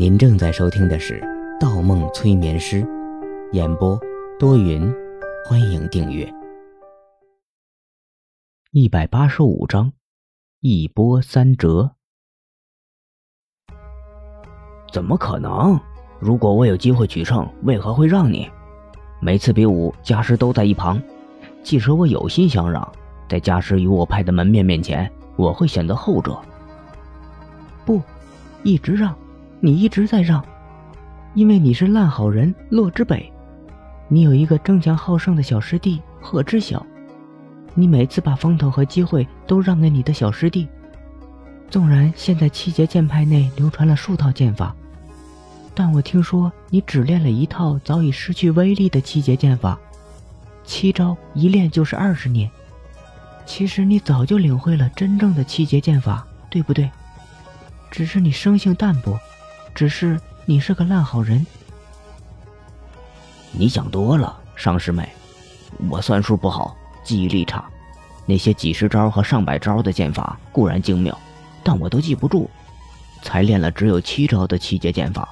您正在收听的是《盗梦催眠师》，演播多云，欢迎订阅。一百八十五章，一波三折。怎么可能？如果我有机会取胜，为何会让你？每次比武，家师都在一旁。即使我有心相让，在家师与我派的门面面前，我会选择后者。不，一直让。你一直在让，因为你是烂好人洛之北，你有一个争强好胜的小师弟贺知晓，你每次把风头和机会都让给你的小师弟。纵然现在七节剑派内流传了数套剑法，但我听说你只练了一套早已失去威力的七节剑法，七招一练就是二十年。其实你早就领会了真正的七节剑法，对不对？只是你生性淡薄。只是你是个烂好人，你想多了，尚师妹。我算术不好，记忆力差，那些几十招和上百招的剑法固然精妙，但我都记不住，才练了只有七招的七阶剑法。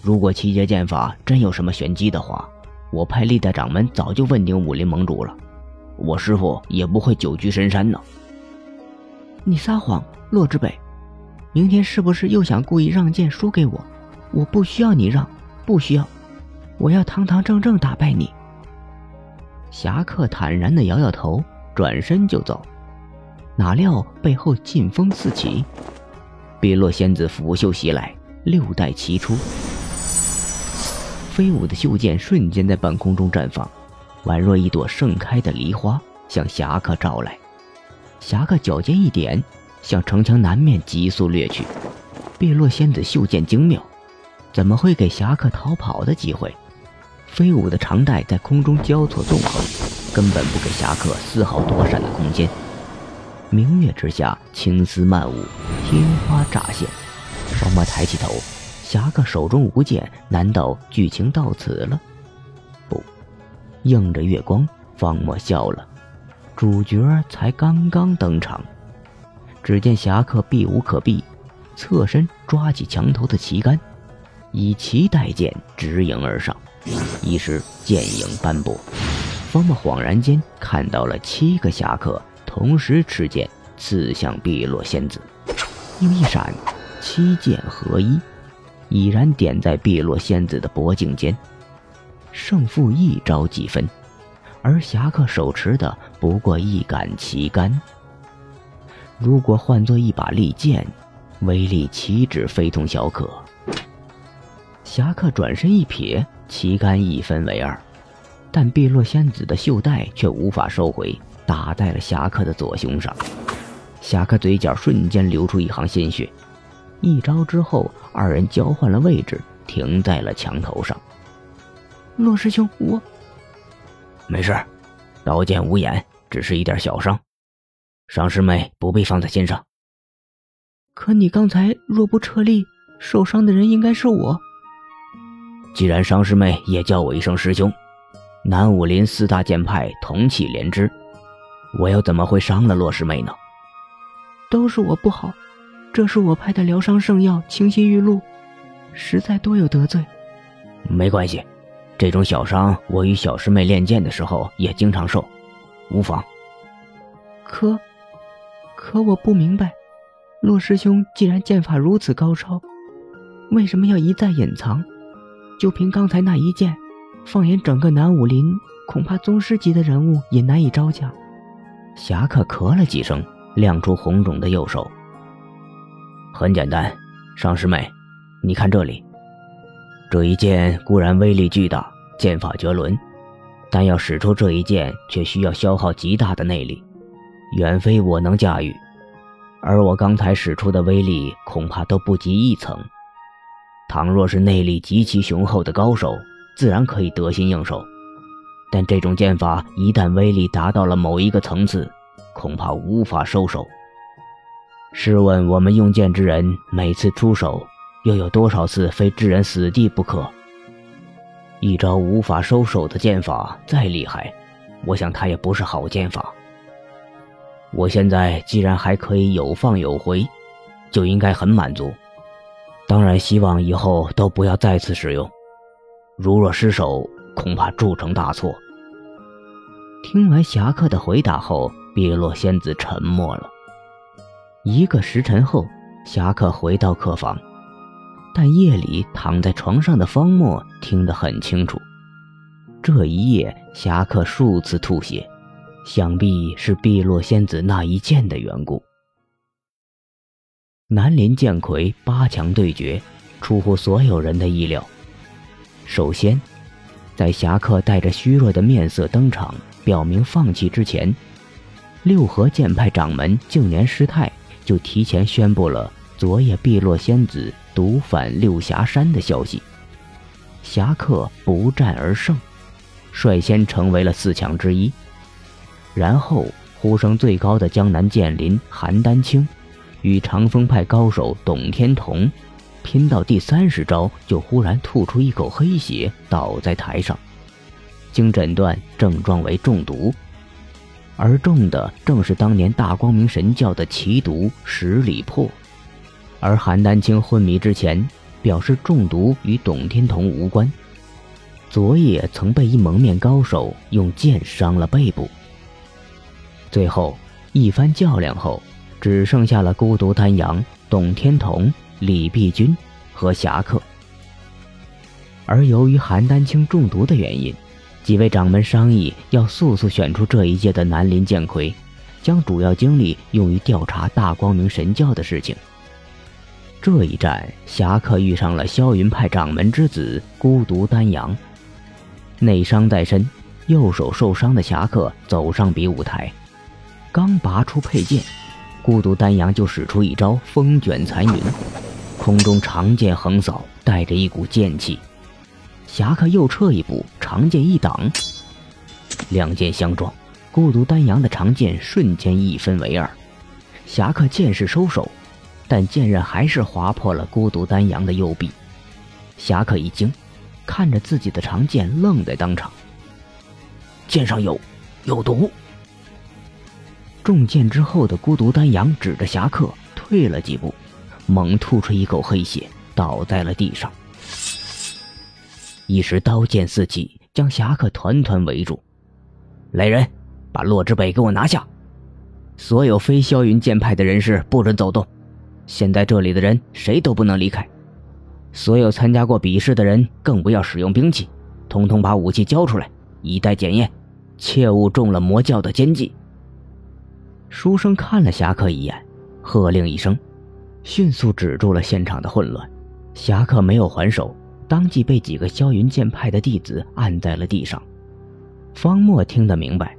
如果七阶剑法真有什么玄机的话，我派历代掌门早就问鼎武林盟主了，我师傅也不会久居深山呢。你撒谎，洛之北。明天是不是又想故意让剑输给我？我不需要你让，不需要，我要堂堂正正打败你。侠客坦然的摇摇头，转身就走。哪料背后劲风四起，碧落仙子拂袖袭来，六带齐出，飞舞的袖剑瞬间在半空中绽放，宛若一朵盛开的梨花，向侠客照来。侠客脚尖一点。向城墙南面急速掠去，碧落仙子袖剑精妙，怎么会给侠客逃跑的机会？飞舞的长带在空中交错纵横，根本不给侠客丝毫躲闪的空间。明月之下，青丝漫舞，天花乍现。双眸抬起头，侠客手中无剑，难道剧情到此了？不，映着月光，方墨笑了，主角才刚刚登场。只见侠客避无可避，侧身抓起墙头的旗杆，以旗代剑，直迎而上。一时剑影斑驳，方墨恍然间看到了七个侠客同时持剑刺向碧落仙子，又一闪，七剑合一，已然点在碧落仙子的脖颈间。胜负一招即分，而侠客手持的不过一杆旗杆。如果换作一把利剑，威力岂止非同小可？侠客转身一撇，旗杆一分为二，但碧落仙子的袖带却无法收回，打在了侠客的左胸上。侠客嘴角瞬间流出一行鲜血。一招之后，二人交换了位置，停在了墙头上。洛师兄，我没事，刀剑无眼，只是一点小伤。尚师妹不必放在心上。可你刚才若不撤力，受伤的人应该是我。既然商师妹也叫我一声师兄，南武林四大剑派同气连枝，我又怎么会伤了洛师妹呢？都是我不好，这是我派的疗伤圣药清心玉露，实在多有得罪。没关系，这种小伤我与小师妹练剑的时候也经常受，无妨。可。可我不明白，洛师兄既然剑法如此高超，为什么要一再隐藏？就凭刚才那一剑，放眼整个南武林，恐怕宗师级的人物也难以招架。侠客咳了几声，亮出红肿的右手。很简单，尚师妹，你看这里，这一剑固然威力巨大，剑法绝伦，但要使出这一剑，却需要消耗极大的内力。远非我能驾驭，而我刚才使出的威力恐怕都不及一层。倘若是内力极其雄厚的高手，自然可以得心应手。但这种剑法一旦威力达到了某一个层次，恐怕无法收手。试问我们用剑之人，每次出手，又有多少次非置人死地不可？一招无法收手的剑法再厉害，我想它也不是好剑法。我现在既然还可以有放有回，就应该很满足。当然希望以后都不要再次使用。如若失手，恐怕铸成大错。听完侠客的回答后，碧落仙子沉默了。一个时辰后，侠客回到客房，但夜里躺在床上的方墨听得很清楚。这一夜，侠客数次吐血，想必是碧落仙子那一剑的缘故。南林剑魁八强对决，出乎所有人的意料。首先，在侠客带着虚弱的面色登场，表明放弃之前，六合剑派掌门净年师太就提前宣布了昨夜碧落仙子独返六侠山的消息。侠客不战而胜。率先成为了四强之一，然后呼声最高的江南剑林韩丹青，与长风派高手董天童，拼到第三十招就忽然吐出一口黑血，倒在台上，经诊断症状为中毒，而中的正是当年大光明神教的奇毒十里破，而韩丹青昏迷之前表示中毒与董天童无关。昨夜曾被一蒙面高手用剑伤了背部。最后一番较量后，只剩下了孤独丹阳、董天童、李碧君和侠客。而由于韩丹青中毒的原因，几位掌门商议要速速选出这一届的南林剑魁，将主要精力用于调查大光明神教的事情。这一战，侠客遇上了霄云派掌门之子孤独丹阳。内伤在身，右手受伤的侠客走上比武台，刚拔出佩剑，孤独丹阳就使出一招风卷残云，空中长剑横扫，带着一股剑气。侠客又撤一步，长剑一挡，两剑相撞，孤独丹阳的长剑瞬间一分为二。侠客剑势收手，但剑刃还是划破了孤独丹阳的右臂。侠客一惊。看着自己的长剑，愣在当场。剑上有，有毒。中箭之后的孤独丹阳指着侠客，退了几步，猛吐出一口黑血，倒在了地上。一时刀剑四起，将侠客团团围住。来人，把洛之北给我拿下！所有非霄云剑派的人士不准走动。现在这里的人谁都不能离开。所有参加过比试的人更不要使用兵器，通通把武器交出来，以待检验，切勿中了魔教的奸计。书生看了侠客一眼，喝令一声，迅速止住了现场的混乱。侠客没有还手，当即被几个霄云剑派的弟子按在了地上。方墨听得明白，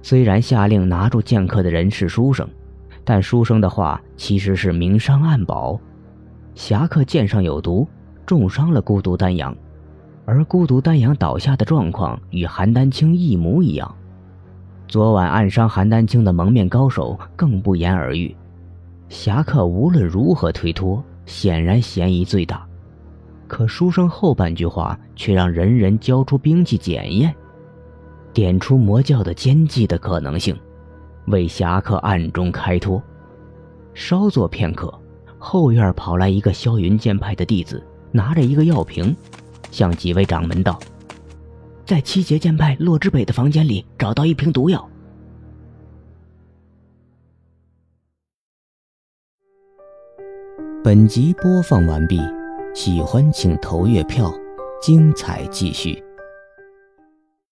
虽然下令拿住剑客的人是书生，但书生的话其实是明伤暗保。侠客剑上有毒，重伤了孤独丹阳，而孤独丹阳倒下的状况与韩丹青一模一样。昨晚暗伤韩丹青的蒙面高手更不言而喻。侠客无论如何推脱，显然嫌疑最大。可书生后半句话却让人人交出兵器检验，点出魔教的奸计的可能性，为侠客暗中开脱。稍作片刻。后院跑来一个霄云剑派的弟子，拿着一个药瓶，向几位掌门道：“在七节剑派洛之北的房间里找到一瓶毒药。”本集播放完毕，喜欢请投月票，精彩继续。